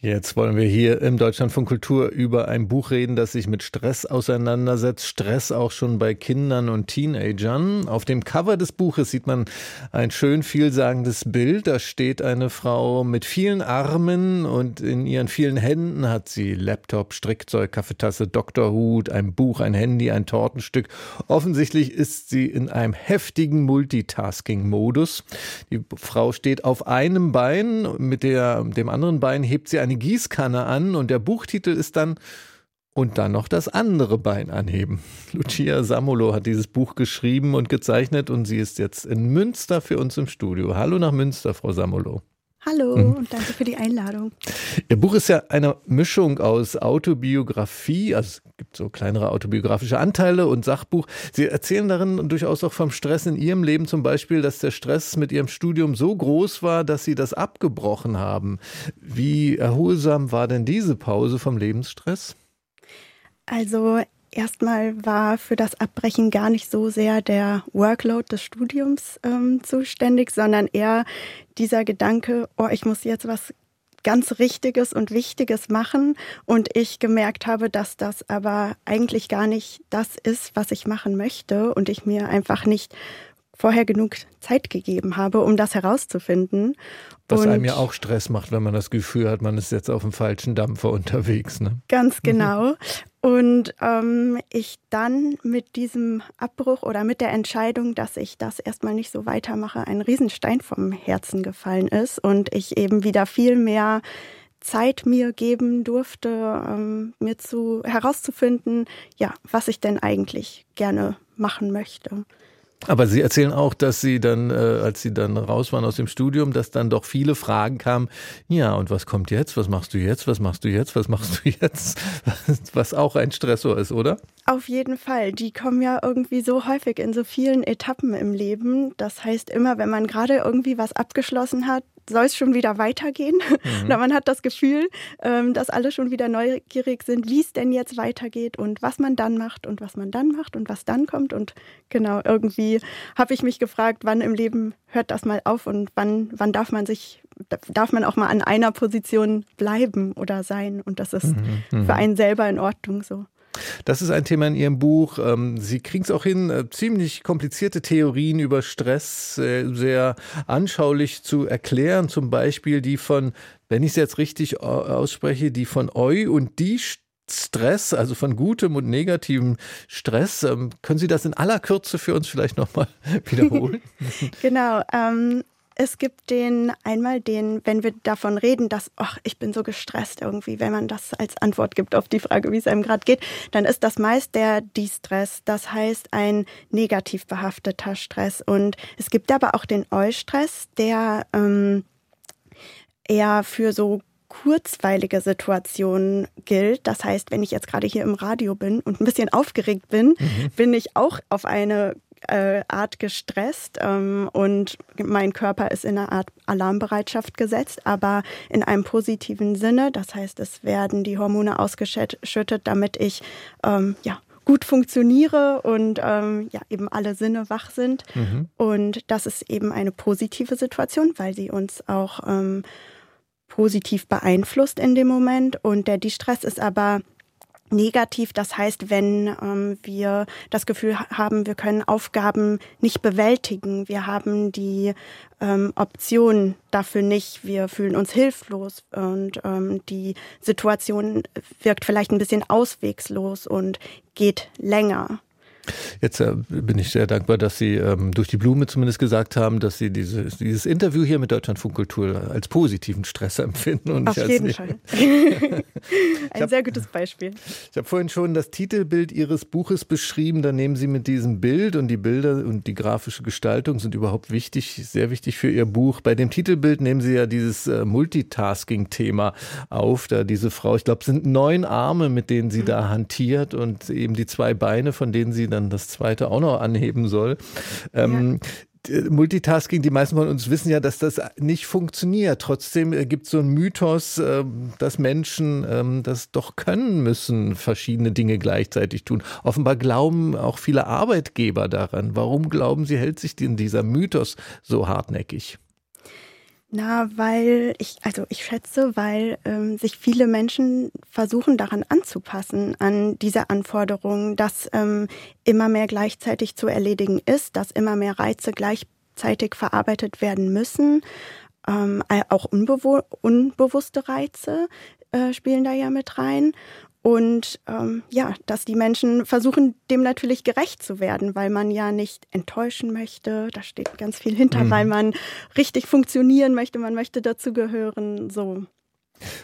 Jetzt wollen wir hier im Deutschlandfunk Kultur über ein Buch reden, das sich mit Stress auseinandersetzt. Stress auch schon bei Kindern und Teenagern. Auf dem Cover des Buches sieht man ein schön vielsagendes Bild. Da steht eine Frau mit vielen Armen und in ihren vielen Händen hat sie Laptop, Strickzeug, Kaffeetasse, Doktorhut, ein Buch, ein Handy, ein Tortenstück. Offensichtlich ist sie in einem heftigen Multitasking-Modus. Die Frau steht auf einem Bein, mit der, dem anderen Bein hebt sie ein eine Gießkanne an und der Buchtitel ist dann und dann noch das andere Bein anheben. Lucia Samolo hat dieses Buch geschrieben und gezeichnet und sie ist jetzt in Münster für uns im Studio. Hallo nach Münster, Frau Samolo. Hallo mhm. und danke für die Einladung. Ihr Buch ist ja eine Mischung aus Autobiografie, also es gibt so kleinere autobiografische Anteile und Sachbuch. Sie erzählen darin durchaus auch vom Stress in Ihrem Leben zum Beispiel, dass der Stress mit Ihrem Studium so groß war, dass Sie das abgebrochen haben. Wie erholsam war denn diese Pause vom Lebensstress? Also Erstmal war für das Abbrechen gar nicht so sehr der Workload des Studiums ähm, zuständig, sondern eher dieser Gedanke, oh, ich muss jetzt was ganz Richtiges und Wichtiges machen. Und ich gemerkt habe, dass das aber eigentlich gar nicht das ist, was ich machen möchte und ich mir einfach nicht vorher genug Zeit gegeben habe, um das herauszufinden. Was und einem ja auch Stress macht, wenn man das Gefühl hat, man ist jetzt auf dem falschen Dampfer unterwegs. Ne? Ganz genau. Und ähm, ich dann mit diesem Abbruch oder mit der Entscheidung, dass ich das erstmal nicht so weitermache, ein Riesenstein vom Herzen gefallen ist und ich eben wieder viel mehr Zeit mir geben durfte, ähm, mir zu herauszufinden, ja, was ich denn eigentlich gerne machen möchte. Aber Sie erzählen auch, dass Sie dann, äh, als Sie dann raus waren aus dem Studium, dass dann doch viele Fragen kamen. Ja, und was kommt jetzt? Was machst du jetzt? Was machst du jetzt? Was machst du jetzt? Was auch ein Stressor ist, oder? Auf jeden Fall. Die kommen ja irgendwie so häufig in so vielen Etappen im Leben. Das heißt, immer wenn man gerade irgendwie was abgeschlossen hat, soll es schon wieder weitergehen. Mhm. Oder man hat das Gefühl, ähm, dass alle schon wieder neugierig sind, wie es denn jetzt weitergeht und was man dann macht und was man dann macht und was dann kommt. Und genau, irgendwie habe ich mich gefragt, wann im Leben hört das mal auf und wann, wann darf man sich, darf man auch mal an einer Position bleiben oder sein. Und das ist mhm. mhm. für einen selber in Ordnung so. Das ist ein Thema in Ihrem Buch. Ähm, Sie kriegen es auch hin, äh, ziemlich komplizierte Theorien über Stress äh, sehr anschaulich zu erklären. Zum Beispiel die von, wenn ich es jetzt richtig ausspreche, die von Eu und die Stress, also von gutem und negativem Stress. Ähm, können Sie das in aller Kürze für uns vielleicht nochmal wiederholen? genau. Ähm, es gibt den einmal den, wenn wir davon reden, dass, ach, ich bin so gestresst irgendwie, wenn man das als Antwort gibt auf die Frage, wie es einem gerade geht, dann ist das meist der Distress. Das heißt ein negativ behafteter Stress. Und es gibt aber auch den Eustress, der ähm, eher für so kurzweilige Situationen gilt. Das heißt, wenn ich jetzt gerade hier im Radio bin und ein bisschen aufgeregt bin, mhm. bin ich auch auf eine äh, Art gestresst ähm, und mein Körper ist in einer Art Alarmbereitschaft gesetzt, aber in einem positiven Sinne. Das heißt, es werden die Hormone ausgeschüttet, damit ich ähm, ja gut funktioniere und ähm, ja eben alle Sinne wach sind. Mhm. Und das ist eben eine positive Situation, weil sie uns auch ähm, positiv beeinflusst in dem Moment. Und der Distress ist aber negativ. Das heißt, wenn ähm, wir das Gefühl haben, wir können Aufgaben nicht bewältigen, wir haben die ähm, Option dafür nicht, wir fühlen uns hilflos und ähm, die Situation wirkt vielleicht ein bisschen auswegslos und geht länger. Jetzt äh, bin ich sehr dankbar, dass Sie ähm, durch die Blume zumindest gesagt haben, dass Sie diese, dieses Interview hier mit Deutschlandfunk Kultur als positiven Stress empfinden. Und Auf jeden Fall. Ein hab, sehr gutes Beispiel. Ich habe vorhin schon das Titelbild Ihres Buches beschrieben. Da nehmen Sie mit diesem Bild und die Bilder und die grafische Gestaltung sind überhaupt wichtig, sehr wichtig für Ihr Buch. Bei dem Titelbild nehmen Sie ja dieses äh, Multitasking-Thema auf. Da diese Frau, ich glaube, es sind neun Arme, mit denen sie mhm. da hantiert und eben die zwei Beine, von denen sie dann dann das zweite auch noch anheben soll. Ähm, ja. Multitasking, die meisten von uns wissen ja, dass das nicht funktioniert. Trotzdem äh, gibt es so einen Mythos, ähm, dass Menschen ähm, das doch können müssen, verschiedene Dinge gleichzeitig tun. Offenbar glauben auch viele Arbeitgeber daran. Warum glauben Sie, hält sich denn dieser Mythos so hartnäckig? Na, weil ich, also ich schätze, weil ähm, sich viele Menschen versuchen daran anzupassen, an diese Anforderungen, dass ähm, immer mehr gleichzeitig zu erledigen ist, dass immer mehr Reize gleichzeitig verarbeitet werden müssen. Ähm, auch unbewu unbewusste Reize äh, spielen da ja mit rein. Und ähm, ja, dass die Menschen versuchen, dem natürlich gerecht zu werden, weil man ja nicht enttäuschen möchte. Da steht ganz viel hinter, mhm. weil man richtig funktionieren möchte, man möchte dazugehören. So.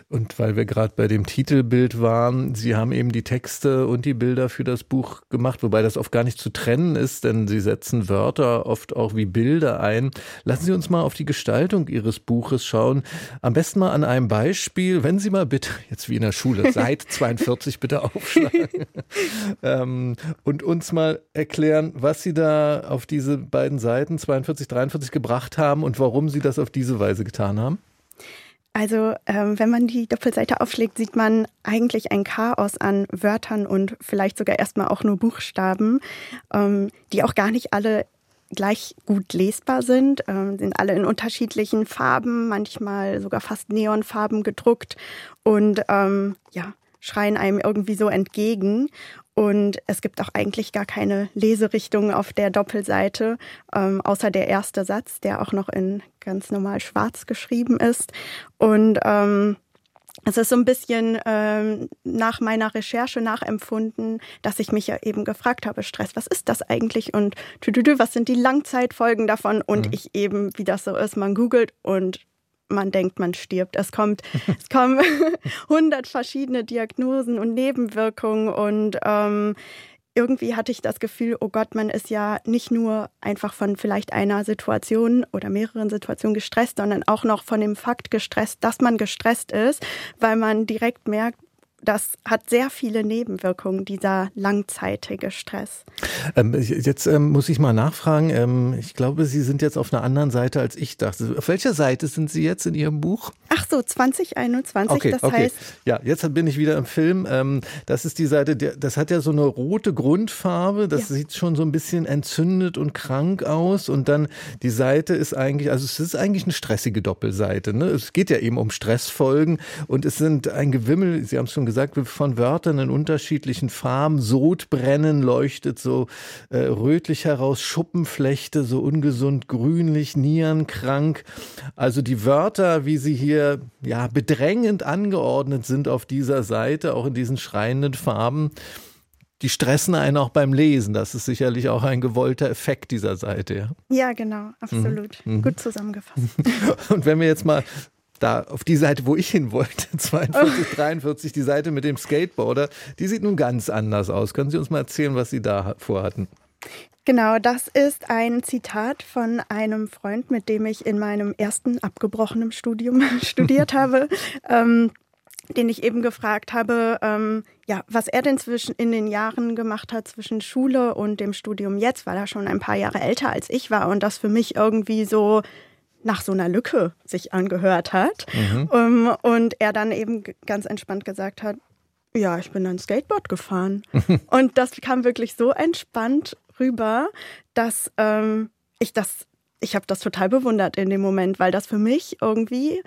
Und weil wir gerade bei dem Titelbild waren, Sie haben eben die Texte und die Bilder für das Buch gemacht, wobei das oft gar nicht zu trennen ist, denn Sie setzen Wörter oft auch wie Bilder ein. Lassen Sie uns mal auf die Gestaltung Ihres Buches schauen. Am besten mal an einem Beispiel, wenn Sie mal bitte, jetzt wie in der Schule, Seite 42 bitte aufschlagen ähm, und uns mal erklären, was Sie da auf diese beiden Seiten 42, 43 gebracht haben und warum Sie das auf diese Weise getan haben. Also ähm, wenn man die Doppelseite aufschlägt, sieht man eigentlich ein Chaos an Wörtern und vielleicht sogar erstmal auch nur Buchstaben, ähm, die auch gar nicht alle gleich gut lesbar sind, ähm, sind alle in unterschiedlichen Farben, manchmal sogar fast Neonfarben gedruckt und ähm, ja, schreien einem irgendwie so entgegen. Und es gibt auch eigentlich gar keine Leserichtung auf der Doppelseite, ähm, außer der erste Satz, der auch noch in ganz normal schwarz geschrieben ist. Und ähm, es ist so ein bisschen ähm, nach meiner Recherche nachempfunden, dass ich mich ja eben gefragt habe, Stress, was ist das eigentlich und tüdüdü, was sind die Langzeitfolgen davon? Und mhm. ich eben, wie das so ist, man googelt und man denkt, man stirbt. Es kommt, es kommen hundert verschiedene Diagnosen und Nebenwirkungen und ähm, irgendwie hatte ich das Gefühl, oh Gott, man ist ja nicht nur einfach von vielleicht einer Situation oder mehreren Situationen gestresst, sondern auch noch von dem Fakt gestresst, dass man gestresst ist, weil man direkt merkt, das hat sehr viele Nebenwirkungen, dieser langzeitige Stress. Ähm, jetzt ähm, muss ich mal nachfragen. Ähm, ich glaube, Sie sind jetzt auf einer anderen Seite, als ich dachte. Auf welcher Seite sind Sie jetzt in Ihrem Buch? Ach so, 2021. Okay, das okay. heißt. Ja, jetzt bin ich wieder im Film. Ähm, das ist die Seite, das hat ja so eine rote Grundfarbe. Das ja. sieht schon so ein bisschen entzündet und krank aus. Und dann die Seite ist eigentlich, also es ist eigentlich eine stressige Doppelseite. Ne? Es geht ja eben um Stressfolgen und es sind ein Gewimmel, Sie haben es schon gesagt, gesagt, von Wörtern in unterschiedlichen Farben. Sodbrennen leuchtet so äh, rötlich heraus, Schuppenflechte so ungesund grünlich, Nierenkrank. Also die Wörter, wie sie hier ja bedrängend angeordnet sind auf dieser Seite, auch in diesen schreienden Farben, die stressen einen auch beim Lesen. Das ist sicherlich auch ein gewollter Effekt dieser Seite. Ja, ja genau, absolut. Mhm. Gut zusammengefasst. Und wenn wir jetzt mal da auf die Seite, wo ich hin wollte, 42, 43, die Seite mit dem Skateboarder, die sieht nun ganz anders aus. Können Sie uns mal erzählen, was Sie da vorhatten? Genau, das ist ein Zitat von einem Freund, mit dem ich in meinem ersten abgebrochenen Studium studiert habe. Ähm, den ich eben gefragt habe, ähm, ja, was er denn zwischen in den Jahren gemacht hat zwischen Schule und dem Studium jetzt, weil er schon ein paar Jahre älter als ich war und das für mich irgendwie so nach so einer Lücke sich angehört hat. Mhm. Um, ähm, und er dann eben ganz entspannt gesagt hat, ja, ich bin dann Skateboard gefahren. und das kam wirklich so entspannt rüber, dass ähm, ich das, ich habe das total bewundert in dem Moment, weil das für mich irgendwie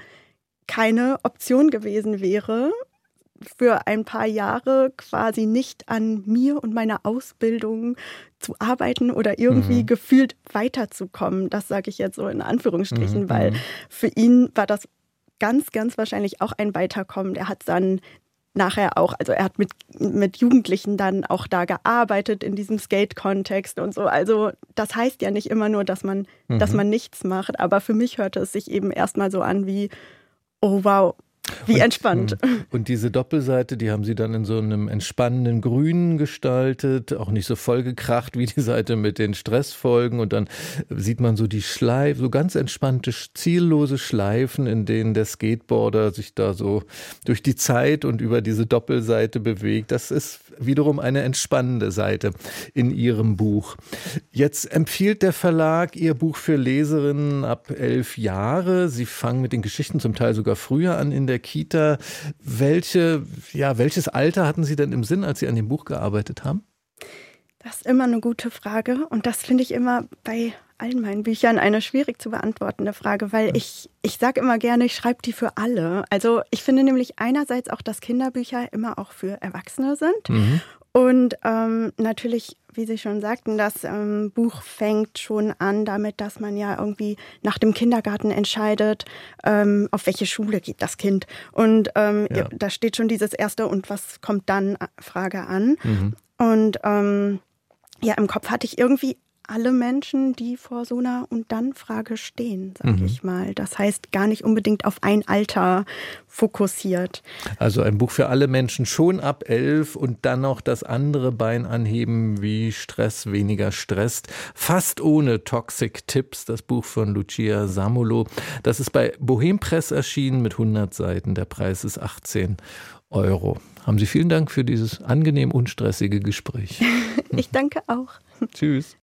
keine Option gewesen wäre, für ein paar Jahre quasi nicht an mir und meiner Ausbildung zu arbeiten oder irgendwie mhm. gefühlt weiterzukommen. Das sage ich jetzt so in Anführungsstrichen, mhm. weil mhm. für ihn war das ganz, ganz wahrscheinlich auch ein Weiterkommen. Er hat dann nachher auch, also er hat mit, mit Jugendlichen dann auch da gearbeitet in diesem Skate-Kontext und so. Also das heißt ja nicht immer nur, dass man, mhm. dass man nichts macht, aber für mich hörte es sich eben erstmal so an wie, oh wow, Wie und, entspannt. Hm. Und diese Doppelseite, die haben Sie dann in so einem entspannenden Grün gestaltet, auch nicht so vollgekracht wie die Seite mit den Stressfolgen. Und dann sieht man so die Schleife, so ganz entspannte, ziellose Schleifen, in denen der Skateboarder sich da so durch die Zeit und über diese Doppelseite bewegt. Das ist wiederum eine entspannende Seite in Ihrem Buch. Jetzt empfiehlt der Verlag Ihr Buch für Leserinnen ab elf Jahre. Sie fangen mit den Geschichten zum Teil sogar früher an in der Kita. Welche, ja, welches Alter hatten Sie denn im Sinn, als Sie an dem Buch gearbeitet haben? Das ist immer eine gute Frage und das finde ich immer bei allen meinen Büchern eine schwierig zu beantwortende Frage, weil ich, ich sage immer gerne, ich schreibe die für alle. Also ich finde nämlich einerseits auch, dass Kinderbücher immer auch für Erwachsene sind. Mhm. Und ähm, natürlich, wie Sie schon sagten, das ähm, Buch fängt schon an damit, dass man ja irgendwie nach dem Kindergarten entscheidet, ähm, auf welche Schule geht das Kind. Und ähm, ja. da steht schon dieses erste und was kommt dann äh, Frage an. Mhm. Und ähm, ja, im Kopf hatte ich irgendwie alle Menschen, die vor so einer und dann Frage stehen, sag mhm. ich mal. Das heißt, gar nicht unbedingt auf ein Alter fokussiert. Also ein Buch für alle Menschen schon ab elf und dann noch das andere Bein anheben, wie Stress weniger stresst. Fast ohne Toxic Tipps, das Buch von Lucia Samolo. Das ist bei Bohem Press erschienen mit 100 Seiten. Der Preis ist 18 Euro. Haben Sie vielen Dank für dieses angenehm unstressige Gespräch. ich danke auch. Tschüss.